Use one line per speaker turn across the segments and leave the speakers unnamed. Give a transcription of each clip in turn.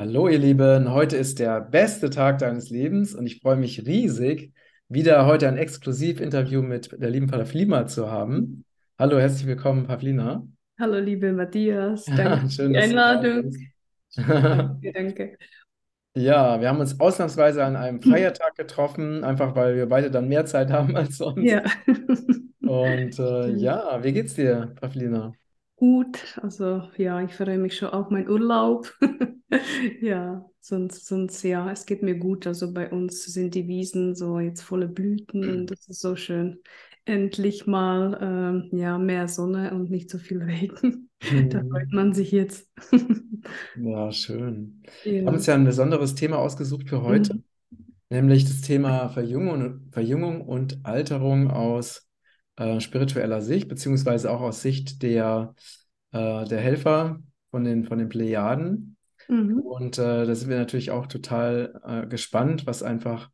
Hallo ihr Lieben, heute ist der beste Tag deines Lebens und ich freue mich riesig, wieder heute ein Exklusivinterview mit der lieben Pavlina zu haben. Hallo, herzlich willkommen, Pavlina.
Hallo, liebe Matthias, danke für
Schön,
die
du da
Einladung. Danke, danke.
Ja, wir haben uns ausnahmsweise an einem Feiertag getroffen, einfach weil wir beide dann mehr Zeit haben als sonst.
Ja,
Und äh, ja, wie geht's dir, Pavlina?
Gut. Also ja, ich freue mich schon auf meinen Urlaub. Ja, sonst, sonst ja, es geht mir gut. Also bei uns sind die Wiesen so jetzt volle Blüten und das ist so schön. Endlich mal ähm, ja, mehr Sonne und nicht so viel Regen. Da freut
Hm,
man sich jetzt.
Ja, schön. Wir haben uns
Ja.
ja ein besonderes Thema ausgesucht für heute.
Mhm.
Nämlich das Thema Verjüngung, Verjüngung und Alterung aus äh, spiritueller Sicht, beziehungsweise auch aus Sicht der, äh, der Helfer von den, von den Plejaden.
Mhm.
Und äh, da sind wir natürlich auch total äh, gespannt, was einfach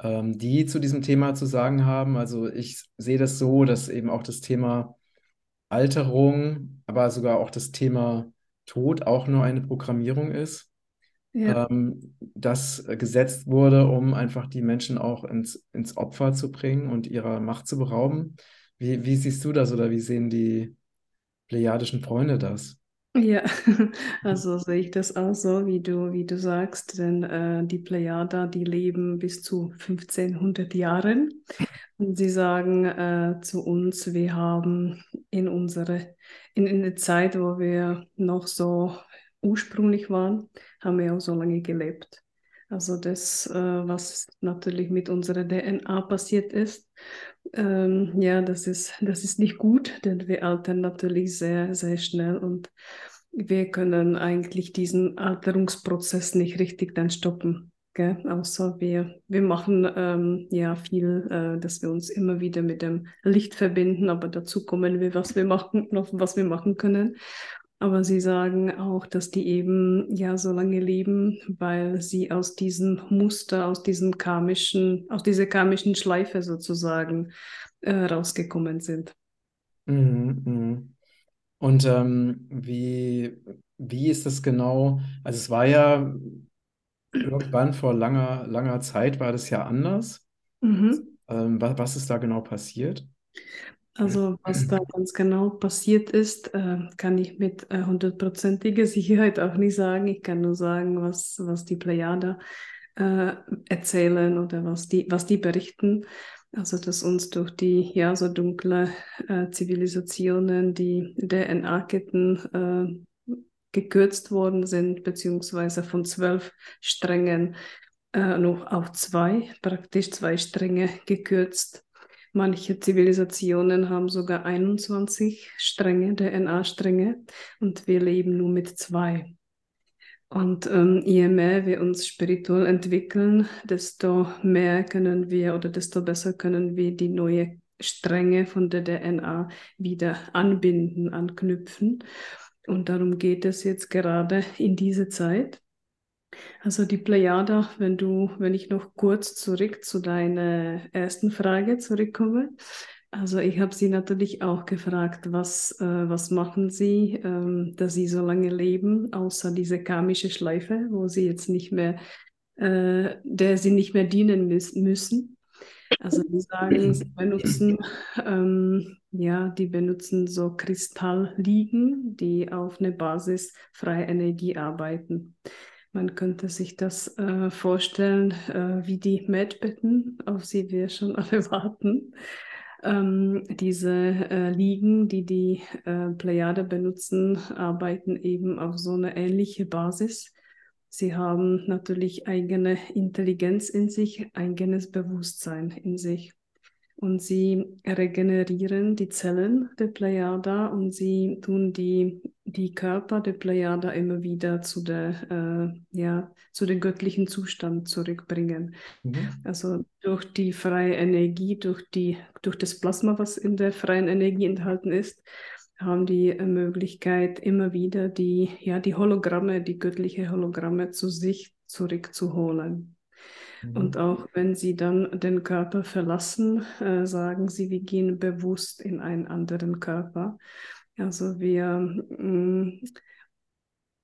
ähm, die zu diesem Thema zu sagen haben. Also ich sehe das so, dass eben auch das Thema Alterung, aber sogar auch das Thema Tod auch nur eine Programmierung ist
Ja.
ähm, das gesetzt wurde, um einfach die Menschen auch ins, ins Opfer zu bringen und ihrer Macht zu berauben. Wie, wie siehst du das oder wie sehen die plejadischen Freunde das?
Ja, also sehe ich das auch so, wie du, wie du sagst, denn äh, die Plejada, die leben bis zu 1500 Jahren und sie sagen äh, zu uns, wir haben in unsere, in, in der Zeit, wo wir noch so ursprünglich waren, haben wir auch so lange gelebt. Also das, äh, was natürlich mit unserer DNA passiert ist, ähm, ja, das ist, das ist nicht gut, denn wir altern natürlich sehr, sehr schnell und wir können eigentlich diesen Alterungsprozess nicht richtig dann stoppen. Gell? Außer wir, wir machen ähm, ja viel, äh, dass wir uns immer wieder mit dem Licht verbinden, aber dazu kommen wir, was wir machen, noch was wir machen können. Aber sie sagen auch, dass die eben ja so lange leben, weil sie aus diesem Muster, aus diesem karmischen, aus dieser karmischen Schleife sozusagen äh, rausgekommen sind.
Mhm, mhm. Und ähm, wie, wie ist das genau? Also es war ja irgendwann vor langer, langer Zeit war das ja anders.
Mhm.
Ähm, was, was ist da genau passiert?
Also was da ganz genau passiert ist, äh, kann ich mit äh, hundertprozentiger Sicherheit auch nicht sagen. Ich kann nur sagen, was, was die Plejada äh, erzählen oder was die, was die berichten. Also dass uns durch die ja so dunkle äh, Zivilisationen die DNA-Ketten äh, gekürzt worden sind, beziehungsweise von zwölf Strängen äh, noch auf zwei, praktisch zwei Stränge gekürzt. Manche Zivilisationen haben sogar 21 Stränge, DNA-Stränge, und wir leben nur mit zwei. Und ähm, je mehr wir uns spirituell entwickeln, desto mehr können wir oder desto besser können wir die neue Stränge von der DNA wieder anbinden, anknüpfen. Und darum geht es jetzt gerade in diese Zeit. Also die Plejada, wenn du, wenn ich noch kurz zurück zu deiner ersten Frage zurückkomme. Also ich habe sie natürlich auch gefragt, was, äh, was machen sie, ähm, dass sie so lange leben, außer diese karmische Schleife, wo sie jetzt nicht mehr, äh, der sie nicht mehr dienen müssen. Also die sagen, sie benutzen, ähm, ja, die benutzen so Kristallliegen, die auf eine Basis freie Energie arbeiten. Man könnte sich das äh, vorstellen, äh, wie die Medbetten, auf sie wir schon alle warten. Ähm, diese äh, Ligen, die die äh, Plejade benutzen, arbeiten eben auf so eine ähnliche Basis. Sie haben natürlich eigene Intelligenz in sich, eigenes Bewusstsein in sich. Und sie regenerieren die Zellen der Plejada und sie tun die, die Körper der Plejada immer wieder zu der, äh, ja, zu dem göttlichen Zustand zurückbringen.
Mhm.
Also durch die freie Energie, durch die, durch das Plasma, was in der freien Energie enthalten ist, haben die äh, Möglichkeit, immer wieder die, ja, die Hologramme, die göttliche Hologramme zu sich zurückzuholen. Und
Mhm.
auch wenn sie dann den Körper verlassen, äh, sagen sie, wir gehen bewusst in einen anderen Körper. Also wir, mh,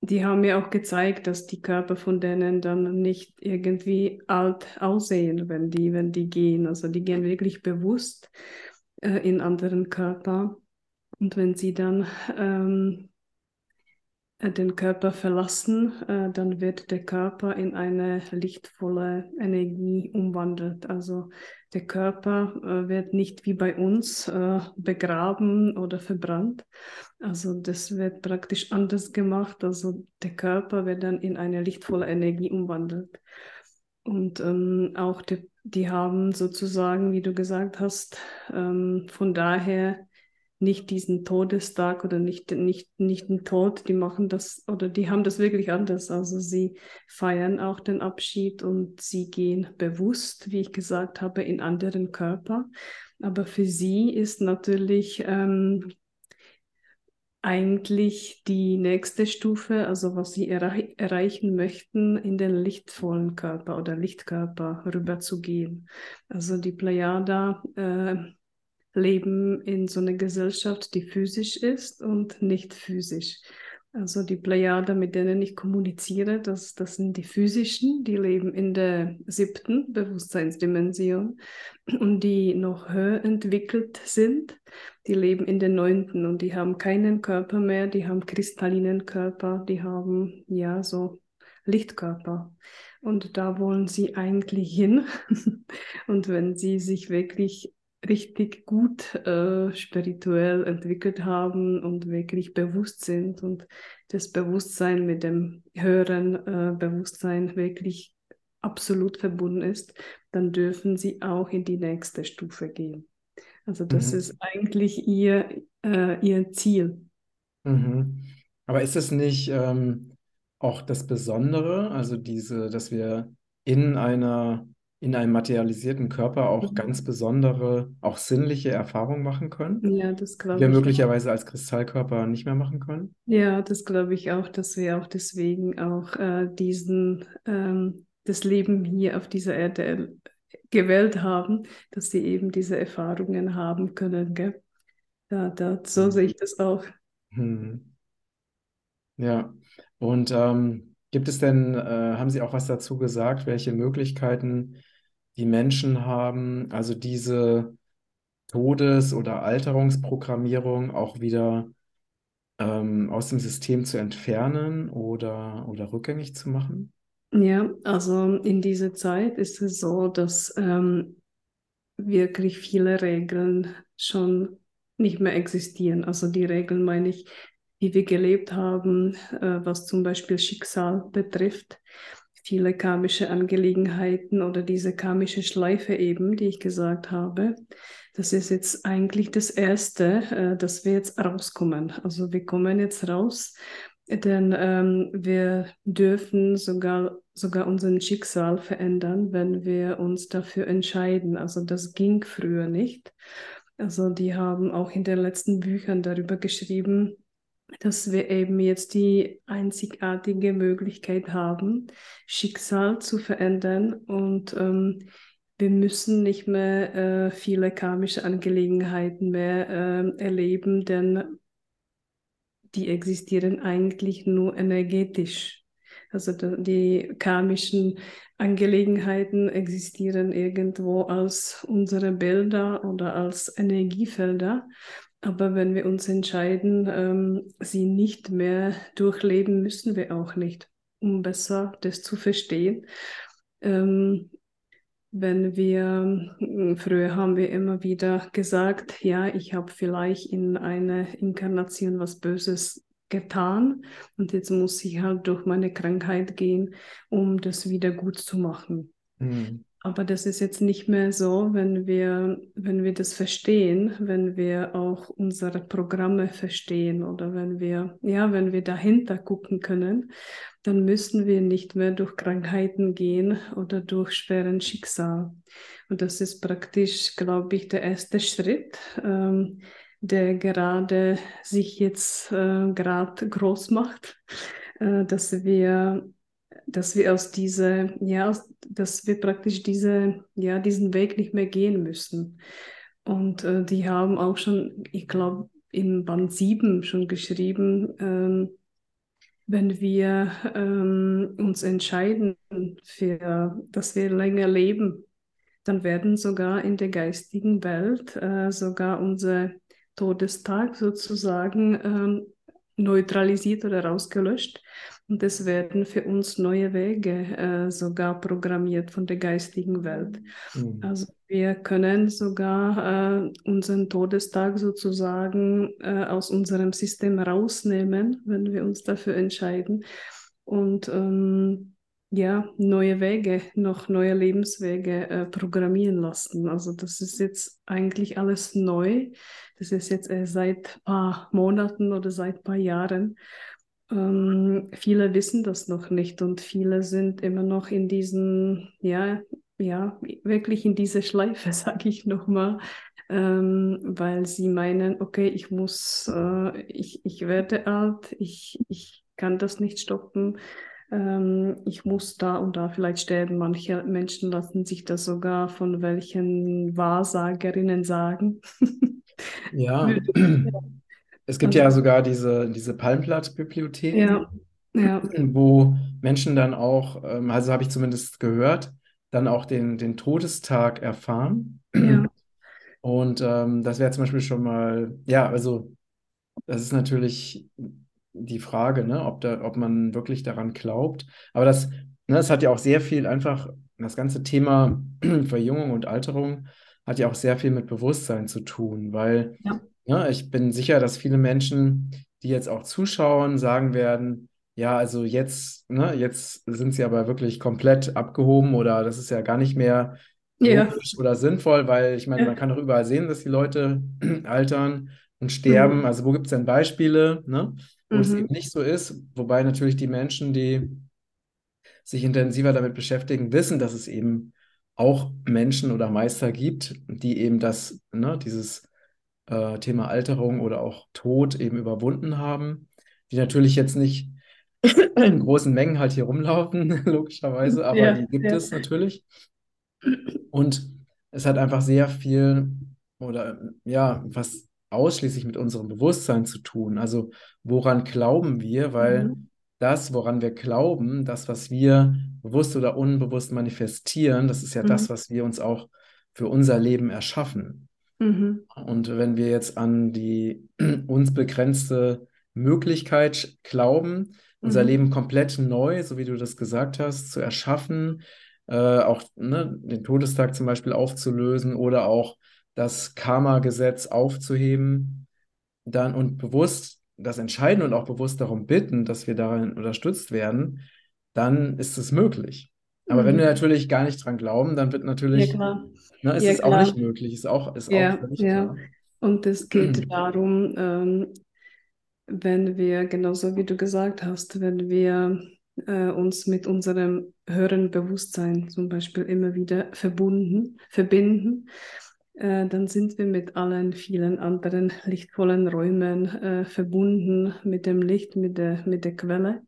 die haben mir auch gezeigt, dass die Körper von denen dann nicht irgendwie alt aussehen, wenn die, wenn die gehen. Also die gehen wirklich bewusst äh, in anderen Körper. Und wenn sie dann ähm, äh, den Körper verlassen, äh, dann wird der Körper in eine lichtvolle Energie umwandelt. Also der Körper äh, wird nicht wie bei uns begraben oder verbrannt. Also das wird praktisch anders gemacht. Also der Körper wird dann in eine lichtvolle Energie umwandelt. Und ähm, auch die, die haben sozusagen, wie du gesagt hast, ähm, von daher nicht diesen Todestag oder nicht, nicht, nicht den Tod, die machen das oder die haben das wirklich anders. Also sie feiern auch den Abschied und sie gehen bewusst, wie ich gesagt habe, in anderen Körper. Aber für sie ist natürlich ähm, eigentlich die nächste Stufe, also was sie errei erreichen möchten, in den lichtvollen Körper oder Lichtkörper rüberzugehen. Also die Plejada äh, leben in so einer Gesellschaft, die physisch ist und nicht physisch. Also die Plejade, mit denen ich kommuniziere, das, das sind die physischen, die leben in der siebten Bewusstseinsdimension und die noch höher entwickelt sind, die leben in der neunten und die haben keinen Körper mehr, die haben kristallinen Körper, die haben ja so Lichtkörper. Und da wollen sie eigentlich hin. und wenn sie sich wirklich richtig gut äh, spirituell entwickelt haben und wirklich bewusst sind und das Bewusstsein mit dem höheren äh, Bewusstsein wirklich absolut verbunden ist, dann dürfen sie auch in die nächste Stufe gehen. Also das mhm. ist eigentlich ihr, äh, ihr Ziel.
Mhm. Aber ist es nicht ähm, auch das Besondere, also diese, dass wir in einer in einem materialisierten Körper auch mhm. ganz besondere, auch sinnliche Erfahrungen machen können,
Ja, das
die
glaube
wir
ich auch.
möglicherweise als Kristallkörper nicht mehr machen können.
Ja, das glaube ich auch, dass wir auch deswegen auch äh, diesen, ähm, das Leben hier auf dieser Erde gewählt haben, dass sie eben diese Erfahrungen haben können, gell? Da, da, so sehe ich das auch.
Hm. Ja, und ähm, gibt es denn, äh, haben Sie auch was dazu gesagt, welche Möglichkeiten die Menschen haben, also diese Todes- oder Alterungsprogrammierung auch wieder ähm, aus dem System zu entfernen oder, oder rückgängig zu machen?
Ja, also in dieser Zeit ist es so, dass ähm, wirklich viele Regeln schon nicht mehr existieren. Also die Regeln meine ich, die wir gelebt haben, äh, was zum Beispiel Schicksal betrifft viele karmische Angelegenheiten oder diese karmische Schleife eben, die ich gesagt habe. Das ist jetzt eigentlich das Erste, äh, dass wir jetzt rauskommen. Also wir kommen jetzt raus, denn ähm, wir dürfen sogar, sogar unseren Schicksal verändern, wenn wir uns dafür entscheiden. Also das ging früher nicht. Also die haben auch in den letzten Büchern darüber geschrieben, dass wir eben jetzt die einzigartige Möglichkeit haben, Schicksal zu verändern und ähm, wir müssen nicht mehr äh, viele karmische Angelegenheiten mehr äh, erleben, denn die existieren eigentlich nur energetisch. Also die karmischen Angelegenheiten existieren irgendwo als unsere Bilder oder als Energiefelder aber wenn wir uns entscheiden, ähm, sie nicht mehr durchleben, müssen wir auch nicht, um besser das zu verstehen. Ähm, wenn wir, hm, früher haben wir immer wieder gesagt, ja, ich habe vielleicht in einer Inkarnation was Böses getan und jetzt muss ich halt durch meine Krankheit gehen, um das wieder gut zu machen. Mhm. Aber das ist jetzt nicht mehr so, wenn wir, wenn wir das verstehen, wenn wir auch unsere Programme verstehen oder wenn wir, ja, wenn wir dahinter gucken können, dann müssen wir nicht mehr durch Krankheiten gehen oder durch schweren Schicksal. Und das ist praktisch, glaube ich, der erste Schritt, ähm, der gerade sich jetzt äh, gerade groß macht, äh, dass wir dass wir aus dieser, ja, dass wir praktisch diese, ja, diesen Weg nicht mehr gehen müssen. Und äh, die haben auch schon, ich glaube, im Band 7 schon geschrieben, ähm, wenn wir ähm, uns entscheiden, für, dass wir länger leben, dann werden sogar in der geistigen Welt äh, sogar unser Todestag sozusagen ähm, neutralisiert oder rausgelöscht. Und es werden für uns neue Wege äh, sogar programmiert von der geistigen Welt. Mhm. Also wir können sogar äh, unseren Todestag sozusagen äh, aus unserem System rausnehmen, wenn wir uns dafür entscheiden. Und ähm, ja, neue Wege, noch neue Lebenswege äh, programmieren lassen. Also das ist jetzt eigentlich alles neu. Das ist jetzt erst seit ein paar Monaten oder seit ein paar Jahren. Ähm, viele wissen das noch nicht und viele sind immer noch in diesen, ja, ja, wirklich in diese Schleife, sage ich nochmal, ähm, weil sie meinen, okay, ich muss, äh, ich, ich werde alt, ich, ich kann das nicht stoppen ähm, ich muss da und da vielleicht sterben. Manche Menschen lassen sich das sogar von welchen Wahrsagerinnen sagen.
ja. Es gibt also, ja sogar diese, diese Palmblatt-Bibliotheken,
ja, ja.
wo Menschen dann auch, ähm, also habe ich zumindest gehört, dann auch den, den Todestag erfahren.
Ja.
Und ähm, das wäre zum Beispiel schon mal, ja, also das ist natürlich die Frage, ne, ob, da, ob man wirklich daran glaubt. Aber das, ne, das hat ja auch sehr viel einfach, das ganze Thema Verjüngung und Alterung hat ja auch sehr viel mit Bewusstsein zu tun, weil ja. Ne, ich bin sicher, dass viele Menschen, die jetzt auch zuschauen, sagen werden, ja, also jetzt, ne, jetzt sind sie aber wirklich komplett abgehoben oder das ist ja gar nicht mehr
ja.
logisch oder sinnvoll, weil ich meine, ja. man kann doch überall sehen, dass die Leute altern und sterben. Mhm. Also wo gibt es denn Beispiele? Ne? wo mhm. es eben nicht so ist. Wobei natürlich die Menschen, die sich intensiver damit beschäftigen, wissen, dass es eben auch Menschen oder Meister gibt, die eben das, ne, dieses äh, Thema Alterung oder auch Tod eben überwunden haben, die natürlich jetzt nicht in großen Mengen halt hier rumlaufen, logischerweise, aber ja, die gibt ja. es natürlich. Und es hat einfach sehr viel oder ja, was ausschließlich mit unserem Bewusstsein zu tun. Also woran glauben wir? Weil mhm. das, woran wir glauben, das, was wir bewusst oder unbewusst manifestieren, das ist ja mhm. das, was wir uns auch für unser Leben erschaffen. Mhm. Und wenn wir jetzt an die uns begrenzte Möglichkeit glauben, unser mhm. Leben komplett neu, so wie du das gesagt hast, zu erschaffen, äh, auch ne, den Todestag zum Beispiel aufzulösen oder auch das Karma-Gesetz aufzuheben, dann und bewusst das entscheiden und auch bewusst darum bitten, dass wir darin unterstützt werden, dann ist es möglich. Aber mhm. wenn wir natürlich gar nicht dran glauben, dann wird natürlich,
ja,
ne, ist
ja,
es
klar.
auch nicht möglich, ist auch, ist
ja,
auch völlig
ja.
klar.
Und es geht darum, ähm, wenn wir, genauso wie du gesagt hast, wenn wir äh, uns mit unserem höheren Bewusstsein zum Beispiel immer wieder verbunden, verbinden, äh, dann sind wir mit allen vielen anderen lichtvollen Räumen äh, verbunden mit dem Licht, mit der, mit der Quelle.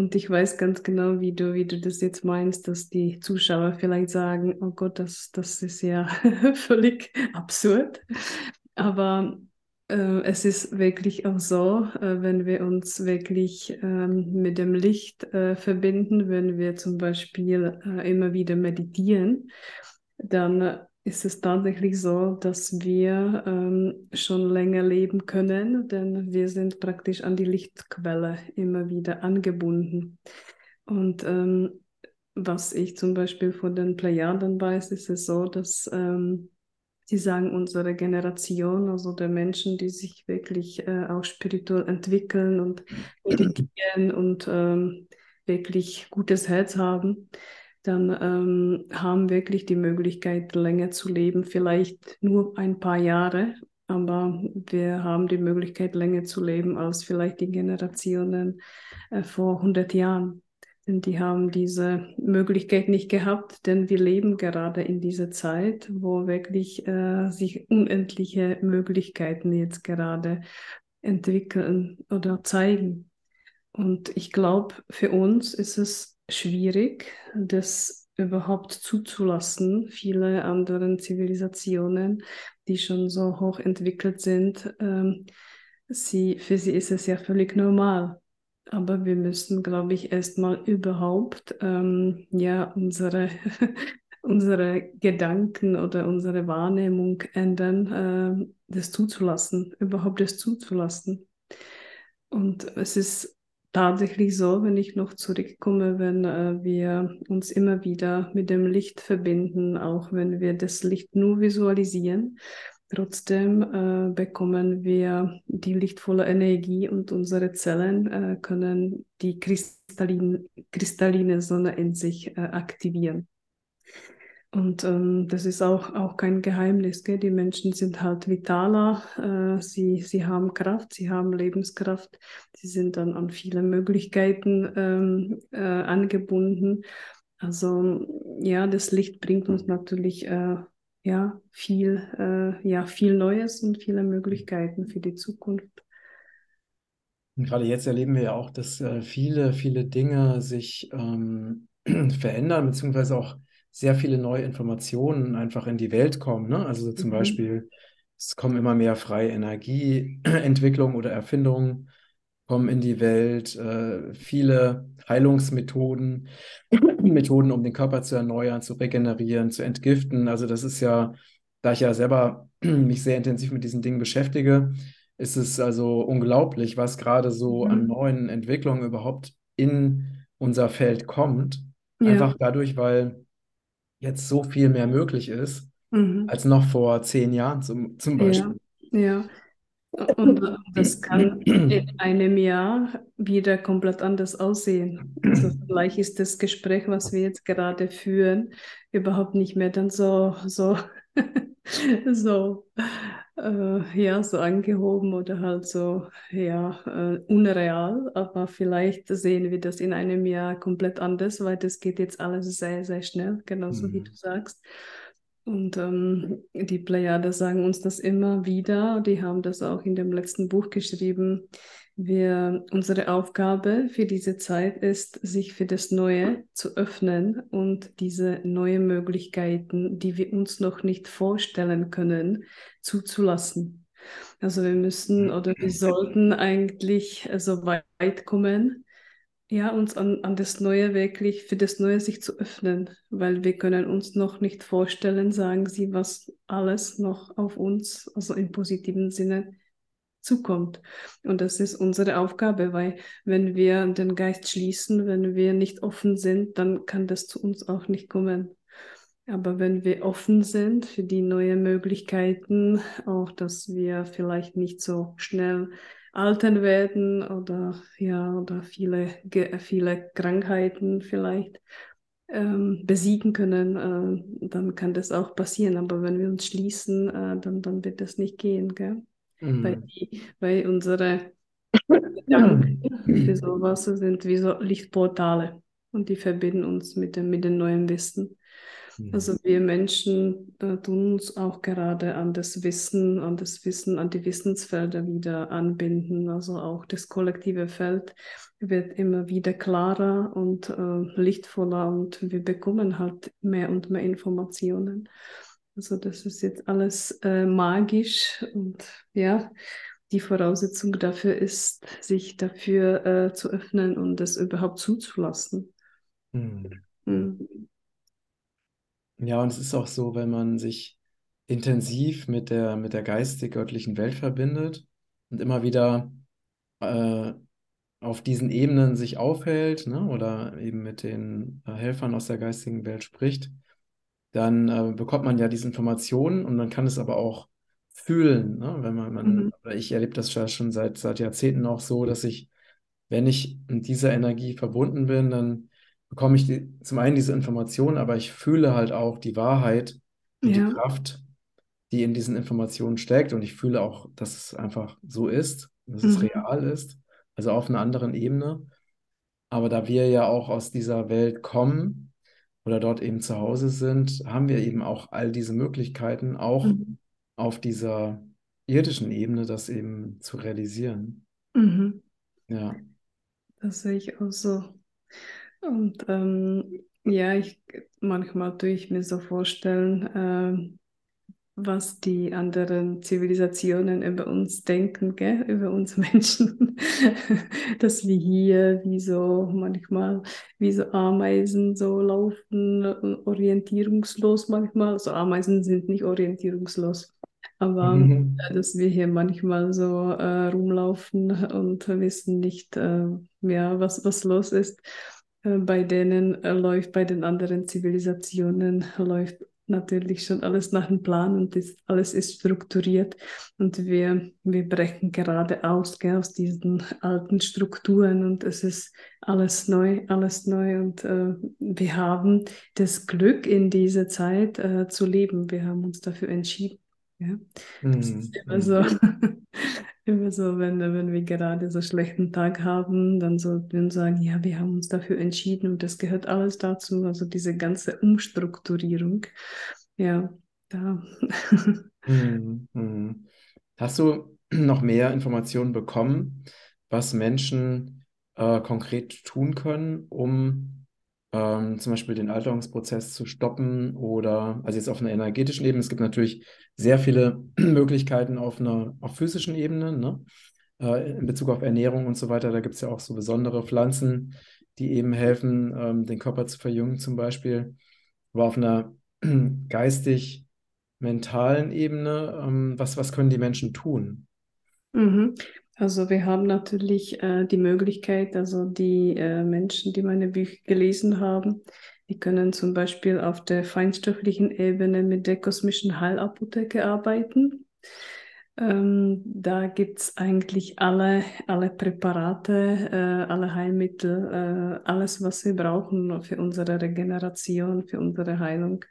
Und ich weiß ganz genau, wie du, wie du das jetzt meinst, dass die Zuschauer vielleicht sagen, oh Gott, das, das ist ja völlig absurd. Aber äh, es ist wirklich auch so, äh, wenn wir uns wirklich ähm, mit dem Licht äh, verbinden, wenn wir zum Beispiel äh, immer wieder meditieren, dann ist es tatsächlich so, dass wir ähm, schon länger leben können, denn wir sind praktisch an die Lichtquelle immer wieder angebunden. Und ähm, was ich zum Beispiel von den Plejaden weiß, ist es so, dass ähm, sie sagen, unsere Generation, also der Menschen, die sich wirklich äh, auch spirituell entwickeln und meditieren und ähm, wirklich gutes Herz haben, dann ähm, haben wirklich die Möglichkeit, länger zu leben, vielleicht nur ein paar Jahre, aber wir haben die Möglichkeit, länger zu leben als vielleicht die Generationen äh, vor 100 Jahren. Denn die haben diese Möglichkeit nicht gehabt, denn wir leben gerade in dieser Zeit, wo wirklich äh, sich unendliche Möglichkeiten jetzt gerade entwickeln oder zeigen. Und ich glaube, für uns ist es schwierig, das überhaupt zuzulassen. Viele andere Zivilisationen, die schon so hoch entwickelt sind, ähm, sie, für sie ist es ja völlig normal. Aber wir müssen, glaube ich, erstmal überhaupt ähm, ja unsere, unsere Gedanken oder unsere Wahrnehmung ändern, äh, das zuzulassen, überhaupt das zuzulassen. Und es ist tatsächlich so, wenn ich noch zurückkomme, wenn äh, wir uns immer wieder mit dem Licht verbinden, auch wenn wir das Licht nur visualisieren, Trotzdem äh, bekommen wir die lichtvolle Energie und unsere Zellen äh, können die kristallin, kristalline Sonne in sich äh, aktivieren. Und ähm, das ist auch, auch kein Geheimnis. Gell? Die Menschen sind halt vitaler, äh, sie, sie haben Kraft, sie haben Lebenskraft, sie sind dann an viele Möglichkeiten ähm, äh, angebunden. Also ja, das Licht bringt uns natürlich äh, ja, viel, äh, ja, viel Neues und viele Möglichkeiten für die Zukunft.
Und gerade jetzt erleben wir ja auch, dass äh, viele, viele Dinge sich ähm, verändern, beziehungsweise auch sehr viele neue Informationen einfach in die Welt kommen. Ne? Also zum mhm. Beispiel, es kommen immer mehr freie Energieentwicklungen oder Erfindungen kommen in die Welt, äh, viele Heilungsmethoden, Methoden, um den Körper zu erneuern, zu regenerieren, zu entgiften. Also das ist ja, da ich ja selber mich sehr intensiv mit diesen Dingen beschäftige, ist es also unglaublich, was gerade so mhm. an neuen Entwicklungen überhaupt in unser Feld kommt. Ja. Einfach dadurch, weil jetzt so viel mehr möglich ist, mhm. als noch vor zehn Jahren zum, zum Beispiel.
Ja, ja. Und das kann in einem Jahr wieder komplett anders aussehen. Also vielleicht ist das Gespräch, was wir jetzt gerade führen, überhaupt nicht mehr dann so, so, so, äh, ja, so angehoben oder halt so, ja, äh, unreal. Aber vielleicht sehen wir das in einem Jahr komplett anders, weil das geht jetzt alles sehr, sehr schnell, genauso mhm. wie du sagst. Und ähm, die Plejade sagen uns das immer wieder. Die haben das auch in dem letzten Buch geschrieben. Wir, unsere Aufgabe für diese Zeit ist, sich für das Neue zu öffnen und diese neuen Möglichkeiten, die wir uns noch nicht vorstellen können, zuzulassen. Also wir müssen oder wir sollten eigentlich so weit kommen, ja, uns an, an das Neue wirklich, für das Neue sich zu öffnen, weil wir können uns noch nicht vorstellen, sagen Sie, was alles noch auf uns, also im positiven Sinne, zukommt. Und das ist unsere Aufgabe, weil wenn wir den Geist schließen, wenn wir nicht offen sind, dann kann das zu uns auch nicht kommen. Aber wenn wir offen sind für die neuen Möglichkeiten, auch dass wir vielleicht nicht so schnell altern werden oder ja, oder viele, viele Krankheiten vielleicht ähm, besiegen können, äh, dann kann das auch passieren. Aber wenn wir uns schließen, äh, dann, dann wird das nicht gehen, gell? Mhm. Weil, die, weil unsere Gedanken für sowas sind wie so Lichtportale und die verbinden uns mit dem, mit dem neuen Wissen. Also wir Menschen äh, tun uns auch gerade an das Wissen, an das Wissen, an die Wissensfelder wieder anbinden. Also auch das kollektive Feld wird immer wieder klarer und äh, lichtvoller und wir bekommen halt mehr und mehr Informationen. Also das ist jetzt alles äh, magisch und ja, die Voraussetzung dafür ist, sich dafür äh, zu öffnen und das überhaupt zuzulassen. Mhm.
Mhm. Ja, und es ist auch so, wenn man sich intensiv mit der, mit der geistig-göttlichen Welt verbindet und immer wieder äh, auf diesen Ebenen sich aufhält ne, oder eben mit den äh, Helfern aus der geistigen Welt spricht, dann äh, bekommt man ja diese Informationen und man kann es aber auch fühlen. Ne? Wenn man, man mhm. ich erlebe das ja schon seit, seit Jahrzehnten auch so, dass ich, wenn ich mit dieser Energie verbunden bin, dann bekomme ich die, zum einen diese Informationen, aber ich fühle halt auch die Wahrheit und ja. die Kraft, die in diesen Informationen steckt. Und ich fühle auch, dass es einfach so ist, dass mhm. es real ist, also auf einer anderen Ebene. Aber da wir ja auch aus dieser Welt kommen oder dort eben zu Hause sind, haben wir eben auch all diese Möglichkeiten, auch mhm. auf dieser irdischen Ebene das eben zu realisieren.
Mhm. Ja. Das sehe ich auch so. Und ähm, ja, ich manchmal tue ich mir so vorstellen, äh, was die anderen Zivilisationen über uns denken, gell? über uns Menschen, dass wir hier wie so manchmal wie so Ameisen so laufen, orientierungslos manchmal. Also Ameisen sind nicht orientierungslos, aber mhm. dass wir hier manchmal so äh, rumlaufen und wissen nicht, äh, ja, was, was los ist. Äh, bei denen äh, läuft, bei den anderen Zivilisationen läuft natürlich schon alles nach dem Plan und ist, alles ist strukturiert und wir, wir brechen gerade aus, gell, aus diesen alten Strukturen und es ist alles neu, alles neu und äh, wir haben das Glück in dieser Zeit äh, zu leben. Wir haben uns dafür entschieden. Ja? Das mm, ist immer mm. so. immer so, wenn, wenn wir gerade so schlechten Tag haben, dann sollten wir sagen, ja, wir haben uns dafür entschieden und das gehört alles dazu, also diese ganze Umstrukturierung. Ja, da.
mm, mm. Hast du noch mehr Informationen bekommen, was Menschen äh, konkret tun können, um ähm, zum Beispiel den Alterungsprozess zu stoppen oder, also jetzt auf einer energetischen Ebene, es gibt natürlich sehr viele Möglichkeiten auf einer auf physischen Ebene, ne? Äh, in Bezug auf Ernährung und so weiter. Da gibt es ja auch so besondere Pflanzen, die eben helfen, ähm, den Körper zu verjüngen zum Beispiel. Aber auf einer geistig-mentalen Ebene, ähm, was, was können die Menschen tun?
Mhm. Also wir haben natürlich äh, die Möglichkeit, also die äh, Menschen, die meine Bücher gelesen haben, die können zum Beispiel auf der feinstofflichen Ebene mit der kosmischen Heilapotheke arbeiten. Ähm, da gibt es eigentlich alle, alle Präparate, äh, alle Heilmittel, äh, alles, was wir brauchen für unsere Regeneration, für unsere Heilung.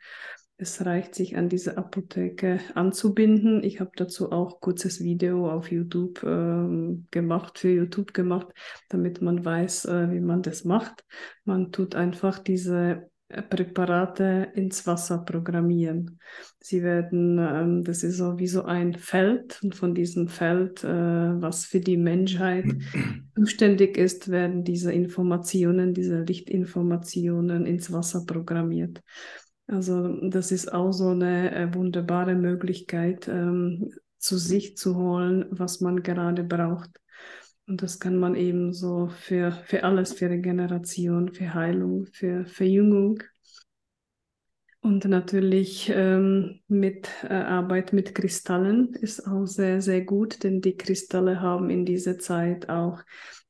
Es reicht, sich an diese Apotheke anzubinden. Ich habe dazu auch kurzes Video auf YouTube ähm, gemacht, für YouTube gemacht, damit man weiß, äh, wie man das macht. Man tut einfach diese äh, Präparate ins Wasser programmieren. Sie werden, ähm, das ist so wie so ein Feld und von diesem Feld, äh, was für die Menschheit zuständig ist, werden diese Informationen, diese Lichtinformationen ins Wasser programmiert. Also das ist auch so eine äh, wunderbare Möglichkeit, ähm, zu sich zu holen, was man gerade braucht. Und das kann man eben so für, für alles, für Regeneration, für Heilung, für Verjüngung. Und natürlich ähm, mit äh, Arbeit mit Kristallen ist auch sehr, sehr gut, denn die Kristalle haben in dieser Zeit auch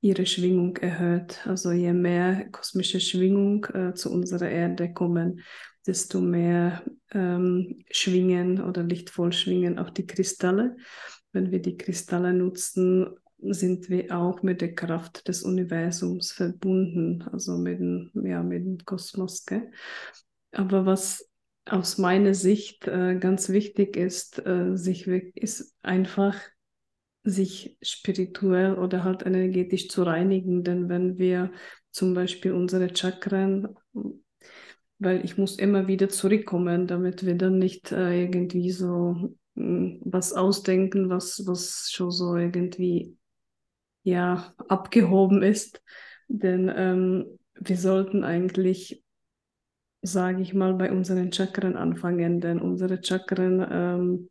ihre Schwingung erhöht. Also je mehr kosmische Schwingung äh, zu unserer Erde kommen, desto mehr ähm, schwingen oder lichtvoll schwingen auch die Kristalle. Wenn wir die Kristalle nutzen, sind wir auch mit der Kraft des Universums verbunden, also mit dem, ja, mit dem Kosmos. Gell? Aber was aus meiner Sicht äh, ganz wichtig ist, äh, sich ist einfach sich spirituell oder halt energetisch zu reinigen. Denn wenn wir zum Beispiel unsere Chakren weil ich muss immer wieder zurückkommen, damit wir dann nicht äh, irgendwie so mh, hm, was ausdenken, was, was schon so irgendwie ja abgehoben ist. Denn ähm, wir sollten eigentlich, sage ich mal, bei unseren Chakren anfangen, denn unsere Chakren ähm,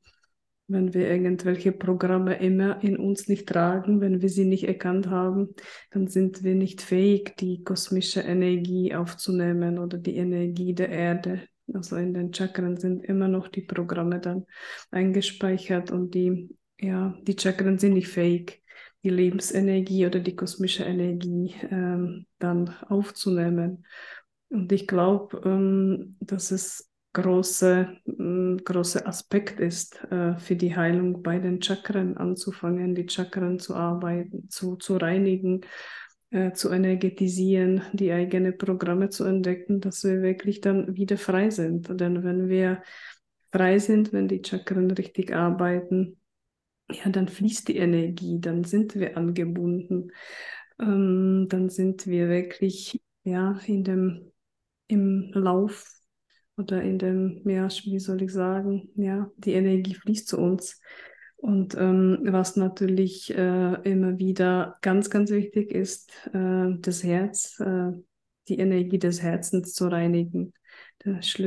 wenn wir irgendwelche Programme immer in uns nicht tragen, wenn wir sie nicht erkannt haben, dann sind wir nicht fähig, die kosmische Energie aufzunehmen oder die Energie der Erde. Also in den Chakren sind immer noch die Programme dann eingespeichert und die, ja, die Chakren sind nicht fähig, die Lebensenergie oder die kosmische Energie ähm, dann aufzunehmen. Und ich glaube, ähm, dass es große, mm, große Aspekt ist, äh, für die Heilung bei den Chakren anzufangen, die Chakren zu arbeiten, zu, zu reinigen, äh, zu energetisieren, die eigenen Programme zu entdecken, dass wir wirklich dann wieder frei sind. Denn wenn wir frei sind, wenn die Chakren richtig arbeiten, ja, dann fließt die Energie, dann sind wir angebunden, ähm, dann sind wir wirklich ja, in dem, im Lauf oder in dem, ja, wie soll ich sagen, ja, die Energie fließt zu uns. Und ähm, was natürlich äh, immer wieder ganz, ganz wichtig ist, äh, das Herz, äh, die Energie des Herzens zu reinigen. Das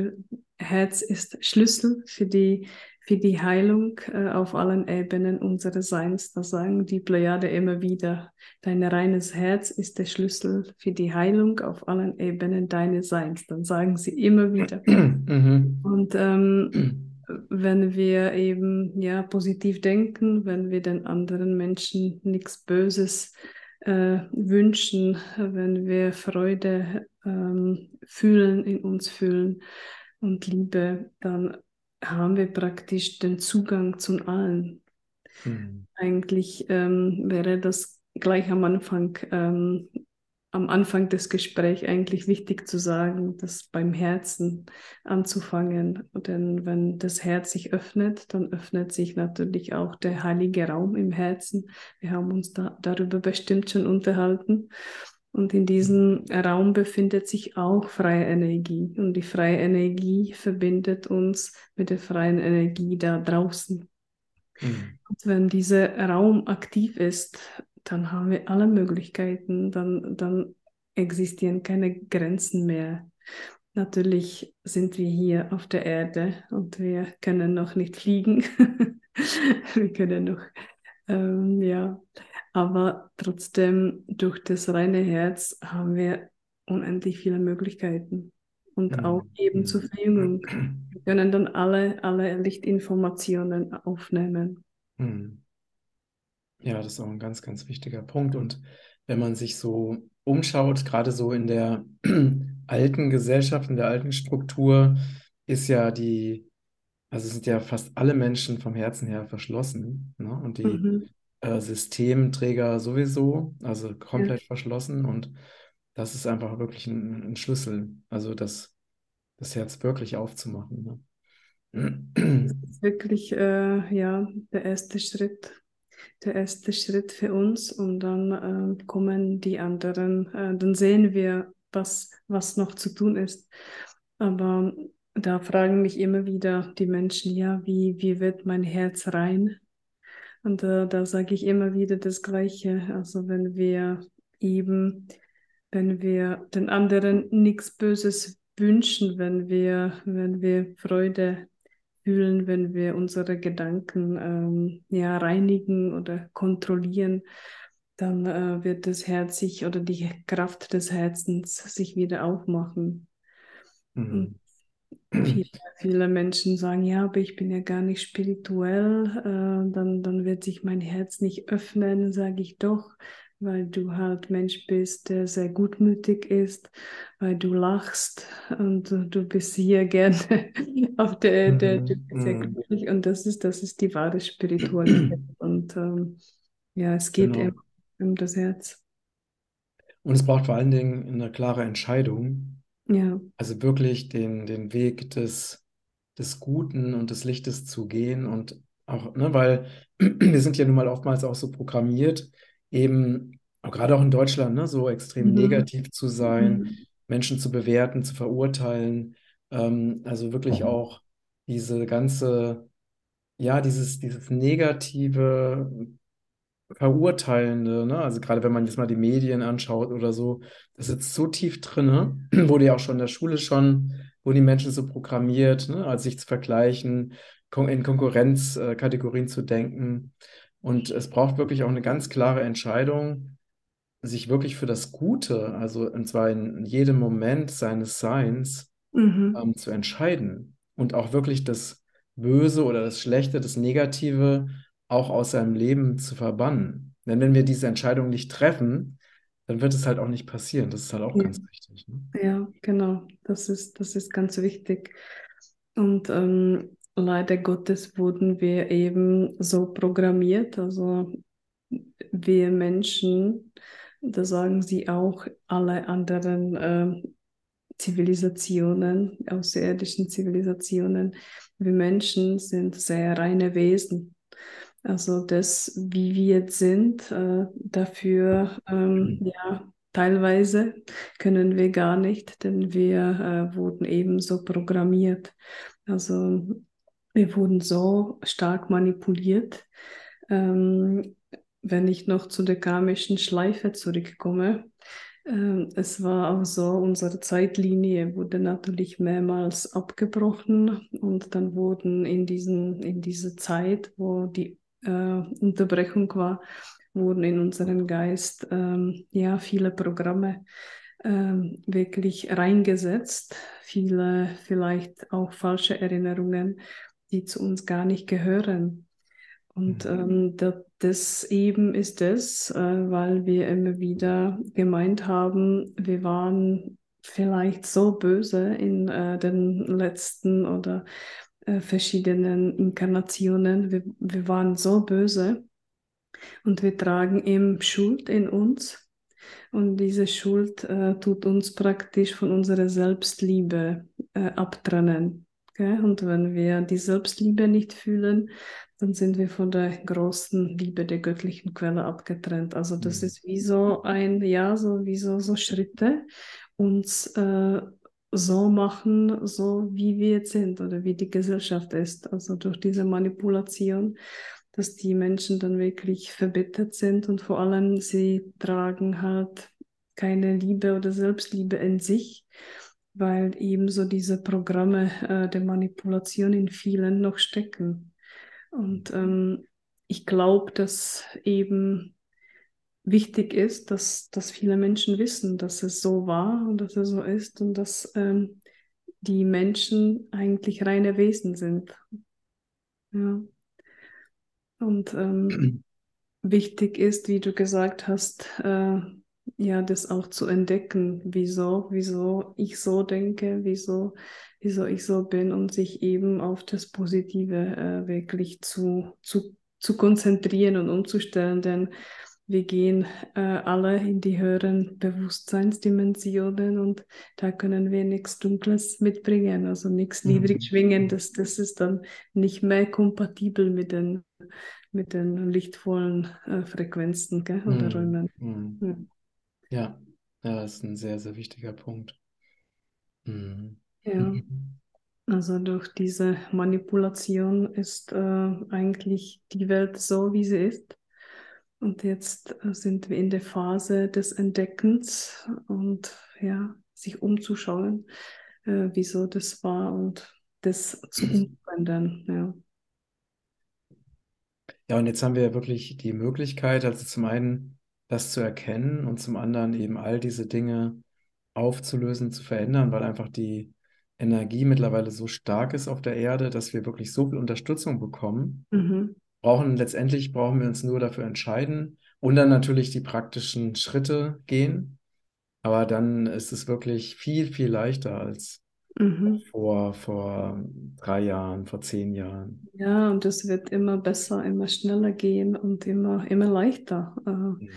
Herz ist Schlüssel für die für die Heilung äh, auf allen Ebenen unseres Seins. Da sagen die Plejade immer wieder, dein reines Herz ist der Schlüssel für die Heilung auf allen Ebenen deines Seins. Dann sagen sie immer wieder. Mhm. Und ähm, wenn wir eben ja positiv denken, wenn wir den anderen Menschen nichts Böses äh, wünschen, wenn wir Freude ähm, fühlen, in uns fühlen und Liebe, dann haben wir praktisch den Zugang zu allen. Mhm. Eigentlich ähm, wäre das gleich am Anfang ähm, am Anfang des Gesprächs eigentlich wichtig zu sagen, das beim Herzen anzufangen. Denn wenn das Herz sich öffnet, dann öffnet sich natürlich auch der heilige Raum im Herzen. Wir haben uns da, darüber bestimmt schon unterhalten. Und in diesem Raum befindet sich auch freie Energie. Und die freie Energie verbindet uns mit der freien Energie da draußen. Mhm. Und wenn dieser Raum aktiv ist, dann haben wir alle Möglichkeiten, dann, dann existieren keine Grenzen mehr. Natürlich sind wir hier auf der Erde und wir können noch nicht fliegen. wir können noch, ähm, ja, aber trotzdem durch das reine Herz haben wir unendlich viele Möglichkeiten und mhm. auch eben zur Verjüngung. Wir können dann alle, alle Lichtinformationen aufnehmen. Mhm.
Ja, das ist auch ein ganz, ganz wichtiger Punkt. Und wenn man sich so umschaut, gerade so in der alten Gesellschaft, in der alten Struktur, ist ja die, also sind ja fast alle Menschen vom Herzen her verschlossen. Ne? Und die mhm. Äh, Systemträger sowieso, also komplett ja. verschlossen. Und das ist einfach wirklich ein, ein Schlüssel, also das, das Herz wirklich aufzumachen. Ne?
Das ist wirklich äh, ja, der erste Schritt der erste Schritt für uns und dann äh, kommen die anderen, äh, dann sehen wir, was, was noch zu tun ist. Aber da fragen mich immer wieder die Menschen, ja, wie, wie wird mein Herz rein? Und äh, da sage ich immer wieder das Gleiche. Also wenn wir eben, wenn wir den anderen nichts Böses wünschen, wenn wir, wenn wir Freude fühlen, wenn wir unsere Gedanken ähm, ja, reinigen oder kontrollieren, dann äh, wird das Herz sich oder die Kraft des Herzens sich wieder aufmachen. Mhm. Viele, viele, Menschen sagen, ja, aber ich bin ja gar nicht spirituell, äh, dann, dann wird sich mein Herz nicht öffnen, sage ich doch, weil du halt Mensch bist, der sehr gutmütig ist, weil du lachst und du bist hier gerne auf der Erde, du bist sehr mhm. glücklich und das ist, das ist die wahre Spiritualität und ähm, ja, es geht genau. um das Herz.
Und es braucht vor allen Dingen eine klare Entscheidung.
Ja.
Also wirklich den, den Weg des, des Guten und des Lichtes zu gehen und auch, ne, weil wir sind ja nun mal oftmals auch so programmiert, eben auch gerade auch in Deutschland, ne, so extrem mhm. negativ zu sein, mhm. Menschen zu bewerten, zu verurteilen. Ähm, also wirklich auch diese ganze, ja, dieses, dieses negative, verurteilende, ne? Also gerade wenn man jetzt mal die Medien anschaut oder so, das sitzt so tief drin, wurde ja auch schon in der Schule schon, wurden die Menschen so programmiert, ne? Also sich zu vergleichen, in Konkurrenzkategorien zu denken. Und es braucht wirklich auch eine ganz klare Entscheidung, sich wirklich für das Gute, also und zwar in jedem Moment seines Seins, mhm. ähm, zu entscheiden und auch wirklich das Böse oder das Schlechte, das Negative auch aus seinem Leben zu verbannen. Denn wenn wir diese Entscheidung nicht treffen, dann wird es halt auch nicht passieren. Das ist halt auch
ja.
ganz wichtig. Ne?
Ja, genau. Das ist, das ist ganz wichtig. Und ähm, leider Gottes wurden wir eben so programmiert. Also wir Menschen, da sagen sie auch alle anderen äh, Zivilisationen, außerirdischen Zivilisationen, wir Menschen sind sehr reine Wesen. Also das, wie wir jetzt sind, äh, dafür, ähm, ja, teilweise können wir gar nicht, denn wir äh, wurden eben so programmiert. Also wir wurden so stark manipuliert. Ähm, wenn ich noch zu der karmischen Schleife zurückkomme, Ähm, es war auch so, unsere Zeitlinie wurde natürlich mehrmals abgebrochen und dann wurden in, diesen, in diese Zeit, wo die äh, Unterbrechung war, wurden in unseren Geist ähm, ja viele Programme ähm, wirklich reingesetzt, viele vielleicht auch falsche Erinnerungen, die zu uns gar nicht gehören. Und mhm. ähm, das eben ist es, äh, weil wir immer wieder gemeint haben, wir waren vielleicht so böse in äh, den letzten oder äh, verschiedenen Inkarnationen. Wir, wir waren so böse und wir tragen eben Schuld in uns. Und diese Schuld äh, tut uns praktisch von unserer Selbstliebe äh, abtrennen. Okay? Und wenn wir die Selbstliebe nicht fühlen, dann sind wir von der großen Liebe der göttlichen Quelle abgetrennt. Also das mhm. ist wie so ein, ja, so wie so, so Schritte, uns äh, so machen, so wie wir jetzt sind oder wie die Gesellschaft ist. Also durch diese Manipulation, dass die Menschen dann wirklich verbittert sind und vor allem sie tragen halt keine Liebe oder Selbstliebe in sich, weil eben so diese Programme äh, der Manipulation in vielen noch stecken. Und ähm, ich glaube, dass eben wichtig ist, dass, dass viele Menschen wissen, dass es so war und dass es so ist und dass ähm, die Menschen eigentlich reine Wesen sind. Ja. Und ähm, wichtig ist, wie du gesagt hast, äh, ja, das auch zu entdecken, wieso, wieso ich so denke, wieso wieso ich so bin und sich eben auf das Positive äh, wirklich zu, zu, zu konzentrieren und umzustellen, denn wir gehen äh, alle in die höheren Bewusstseinsdimensionen und da können wir nichts Dunkles mitbringen, also nichts mhm. niedrig schwingendes. Das ist dann nicht mehr kompatibel mit den, mit den lichtvollen äh, Frequenzen gell, oder mhm. Räumen.
Mhm. Ja. ja, das ist ein sehr, sehr wichtiger Punkt.
Mhm. Ja, mhm. also durch diese Manipulation ist äh, eigentlich die Welt so, wie sie ist. Und jetzt äh, sind wir in der Phase des Entdeckens und ja, sich umzuschauen, äh, wieso das war und das zu umwenden. Ja.
Ja, und jetzt haben wir ja wirklich die Möglichkeit, also zum einen das zu erkennen und zum anderen eben all diese Dinge aufzulösen, zu verändern, weil einfach die Energie mittlerweile so stark ist auf der Erde, dass wir wirklich so viel Unterstützung bekommen. Mhm. Brauchen letztendlich brauchen wir uns nur dafür entscheiden und dann natürlich die praktischen Schritte gehen. Aber dann ist es wirklich viel, viel leichter als mhm. vor, vor drei Jahren, vor zehn Jahren.
Ja, und es wird immer besser, immer schneller gehen und immer, immer leichter. Mhm.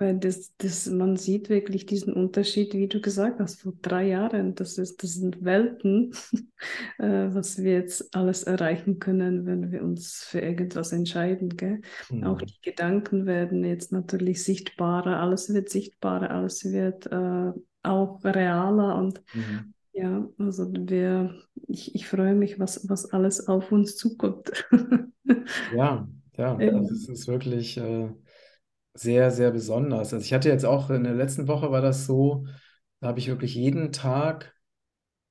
Weil das, das, man sieht wirklich diesen Unterschied, wie du gesagt hast, vor drei Jahren. Das, ist, das sind Welten, äh, was wir jetzt alles erreichen können, wenn wir uns für irgendwas entscheiden. Gell? Mhm. Auch die Gedanken werden jetzt natürlich sichtbarer, alles wird sichtbarer, alles wird äh, auch realer und mhm. ja, also wir, ich, ich freue mich, was, was alles auf uns zukommt.
ja, ja, also es ist wirklich. Äh sehr, sehr besonders. Also ich hatte jetzt auch in der letzten Woche war das so, da habe ich wirklich jeden Tag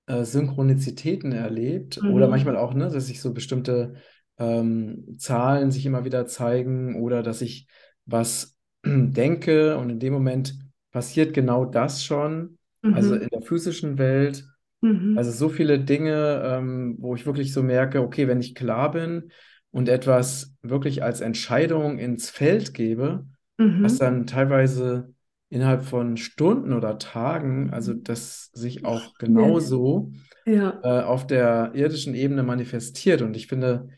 äh, Synchronizitäten erlebt mhm. oder manchmal auch, ne, dass sich so bestimmte ähm, Zahlen sich immer wieder zeigen oder dass ich was denke und in dem Moment passiert genau das schon. Also mhm. Also in der physischen Welt. Mhm. Also so viele Dinge, ähm, wo ich wirklich so merke, okay, wenn ich klar bin und etwas wirklich als Entscheidung ins Feld gebe, mhm. was dann teilweise innerhalb von Stunden oder Tagen, also das sich auch genauso ja. äh, auf der irdischen Ebene manifestiert. Und ich finde,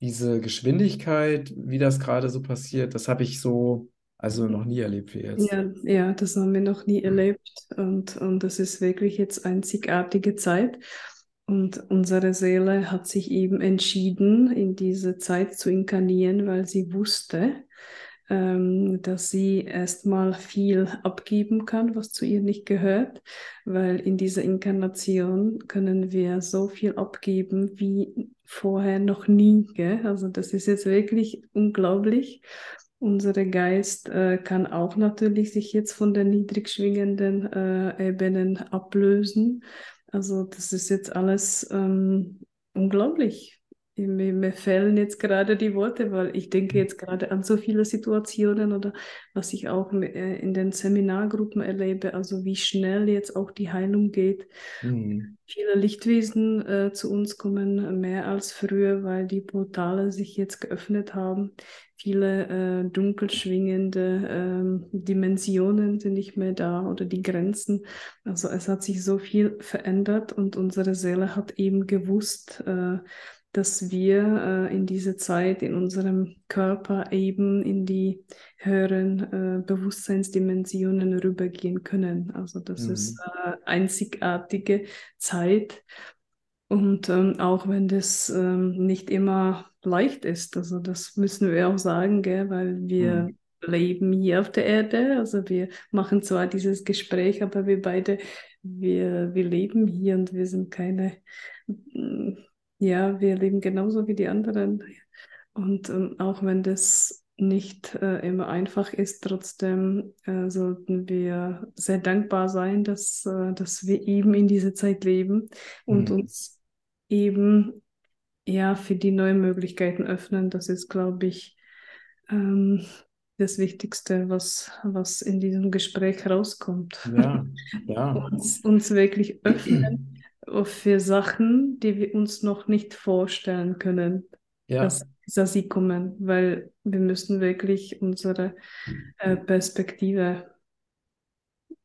diese Geschwindigkeit, wie das gerade so passiert, das habe ich so also noch nie erlebt wie jetzt.
Ja, ja, das haben wir noch nie erlebt. Und, und das ist wirklich jetzt einzigartige Zeit. Und unsere Seele hat sich eben entschieden, in diese Zeit zu inkarnieren, weil sie wusste, dass sie erstmal viel abgeben kann, was zu ihr nicht gehört, weil in dieser Inkarnation können wir so viel abgeben wie vorher noch nie. Gell? Also das ist jetzt wirklich unglaublich. unser Geist äh, kann auch natürlich sich jetzt von den niedrig schwingenden äh, Ebenen ablösen. Also das ist jetzt alles ähm, unglaublich. Mir, mir fehlen jetzt gerade die Worte, weil ich denke jetzt gerade an so viele Situationen oder was ich auch äh, in den Seminargruppen erlebe, also wie schnell jetzt auch die Heilung geht.
Mhm.
Viele Lichtwesen äh, zu uns kommen mehr als früher, weil die Portale sich jetzt geöffnet haben. Viele äh, dunkel schwingende ähm, Dimensionen sind nicht mehr da oder die Grenzen. Also es hat sich so viel verändert und unsere Seele hat eben gewusst, äh, dass wir äh, in diese Zeit in unserem Körper eben in die höheren äh, Bewusstseinsdimensionen rübergehen können. Also das
Mhm.
ist äh, einzigartige Zeit. Und ähm, auch wenn das ähm, nicht immer leicht ist, also das müssen wir auch sagen, gell, weil wir
Mhm.
leben hier auf der Erde, also wir machen zwar dieses Gespräch, aber wir beide, wir, wir leben hier und wir sind keine ja, wir leben genauso wie die anderen. Und ähm, auch wenn das nicht äh, immer einfach ist, trotzdem äh, sollten wir sehr dankbar sein, dass, äh, dass wir eben in dieser Zeit leben und
Mhm.
uns eben ja für die neuen Möglichkeiten öffnen. Das ist, glaube ich, ähm, das Wichtigste, was, was in diesem Gespräch rauskommt.
Ja, ja.
Uns, uns wirklich öffnen für Sachen, die wir uns noch nicht vorstellen können,
Ja,
dass, dass sie kommen, weil wir müssen wirklich unsere äh, Perspektive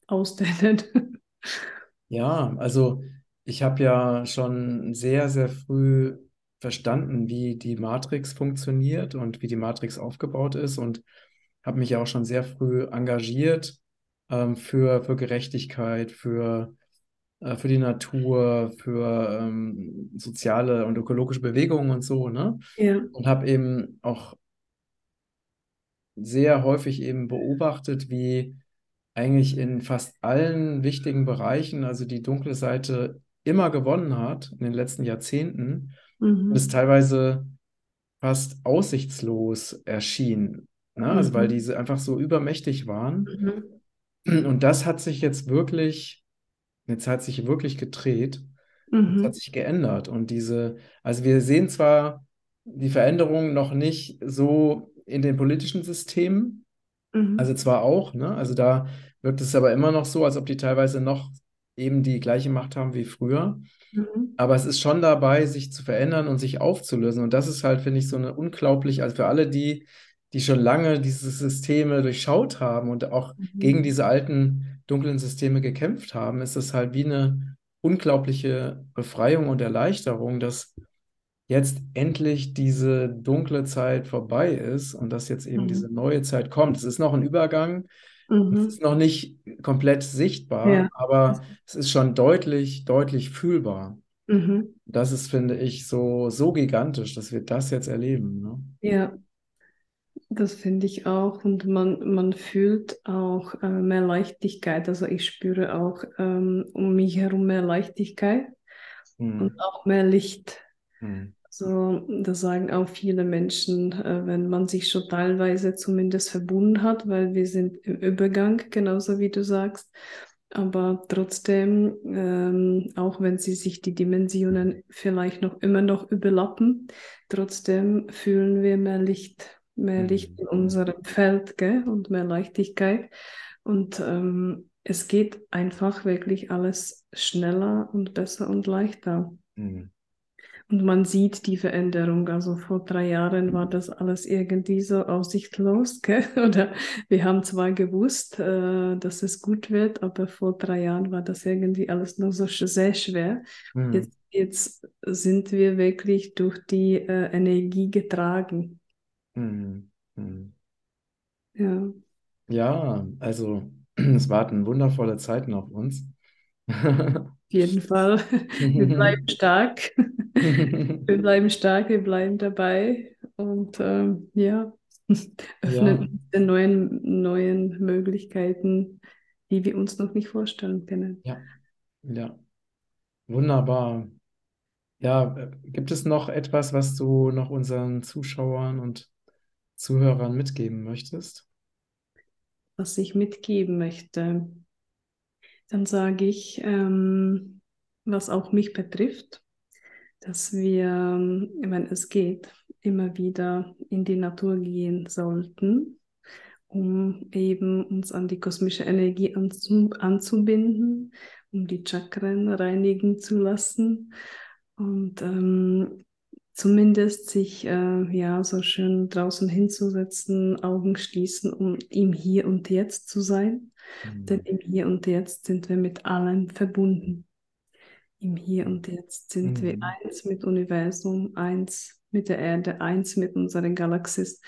ausdehnen.
ja, also ich habe ja schon sehr, sehr früh verstanden, wie die Matrix funktioniert und wie die Matrix aufgebaut ist und habe mich ja auch schon sehr früh engagiert ähm, für, für Gerechtigkeit, für, für die Natur, für ähm, soziale und ökologische Bewegungen und so, ne?
Ja.
Und habe eben auch sehr häufig eben beobachtet, wie eigentlich in fast allen wichtigen Bereichen, also die dunkle Seite immer gewonnen hat in den letzten Jahrzehnten
Mhm.
teilweise fast aussichtslos erschien, ne? Also weil
Mhm.
diese einfach so übermächtig waren.
Mhm.
Und das hat sich jetzt wirklich, jetzt hat sich wirklich gedreht. Es hat
Mhm.
sich geändert. Und diese, also wir sehen zwar die Veränderung noch nicht so in den politischen Systemen,
Mhm.
also zwar auch, ne? Also da wirkt es aber immer noch so, als ob die teilweise noch eben die gleiche Macht haben wie früher.
Mhm.
Aber es ist schon dabei, sich zu verändern und sich aufzulösen. Und das ist halt, finde ich, so eine unglaublich, also für alle die, die schon lange diese Systeme durchschaut haben und auch gegen
Mhm.
diese alten dunklen Systeme gekämpft haben, ist es halt wie eine unglaubliche Befreiung und Erleichterung, dass jetzt endlich diese dunkle Zeit vorbei ist und dass jetzt eben diese
Mhm.
neue Zeit kommt. Es ist noch ein Übergang, es
Mhm.
ist noch nicht komplett sichtbar,
Ja.
aber es ist schon deutlich, deutlich fühlbar.
Mhm.
Das ist, finde ich, so, so gigantisch, dass wir das jetzt erleben. Ne?
Ja. Das finde ich auch. Und man, man fühlt auch äh, mehr Leichtigkeit. Also ich spüre auch ähm, um mich herum mehr Leichtigkeit und
Hm.
auch mehr Licht.
Hm.
Also das sagen auch viele Menschen, äh, wenn man sich schon teilweise zumindest verbunden hat, weil wir sind im Übergang, genauso wie du sagst. Aber trotzdem, ähm, auch wenn sie sich die Dimensionen vielleicht noch immer noch überlappen, trotzdem fühlen wir mehr Licht, mehr Licht
Hm.
in unserem Feld, gell? Und mehr Leichtigkeit. Und ähm, es geht einfach wirklich alles schneller und besser und leichter.
Hm.
Und man sieht die Veränderung. Also vor drei Jahren war das alles irgendwie so aussichtslos, gell? Oder wir haben zwar gewusst, äh, dass es gut wird, aber vor drei Jahren war das irgendwie alles noch so sehr schwer.
Hm.
Jetzt, jetzt sind wir wirklich durch die äh, Energie getragen.
Hm. Hm.
Ja,
Ja, also es warten wundervolle Zeiten auf uns.
auf jeden Fall. Wir bleiben stark. Wir bleiben stark, wir bleiben dabei und ähm, ja, öffnen
Ja,
uns den neuen, neuen Möglichkeiten, die wir uns noch nicht vorstellen können.
ja, ja, wunderbar. Ja, äh, gibt es noch etwas, was du noch unseren Zuschauern und Zuhörern mitgeben möchtest?
Was ich mitgeben möchte, dann sage ich, ähm, was auch mich betrifft, dass wir, wenn es geht, immer wieder in die Natur gehen sollten, um eben uns an die kosmische Energie anzu anzubinden, um die Chakren reinigen zu lassen und ähm, zumindest sich äh, ja so schön draußen hinzusetzen, Augen schließen, um im Hier und Jetzt zu sein. Mhm. Denn im Hier und Jetzt sind wir mit allem verbunden. Im Hier und Jetzt sind mhm. wir eins mit Universum, eins mit der Erde, eins mit unserer Galaxis.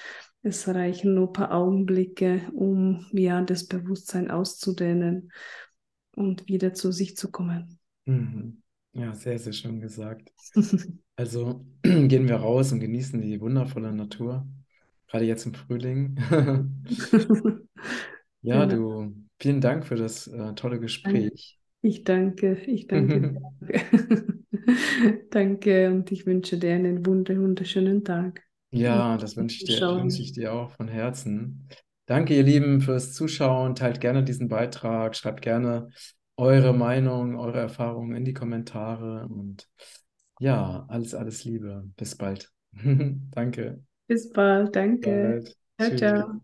Es reichen nur ein paar Augenblicke, um ja das Bewusstsein auszudehnen und wieder zu sich zu kommen.
Mhm. Ja, sehr, sehr schön gesagt. Also gehen wir raus und genießen die wundervolle Natur, gerade jetzt im Frühling. ja, du, vielen Dank für das äh, tolle Gespräch.
Ich danke, ich danke. danke und ich wünsche dir einen wunderschönen Tag.
Ja, das wünsche ich dir, wünsche ich dir auch von Herzen. Danke, ihr Lieben, fürs Zuschauen. Teilt gerne diesen Beitrag, schreibt gerne eure Meinung, eure Erfahrungen in die Kommentare und ja, alles, alles Liebe. Bis bald. Danke.
Bis bald, danke. Bis bald. Ciao, ciao.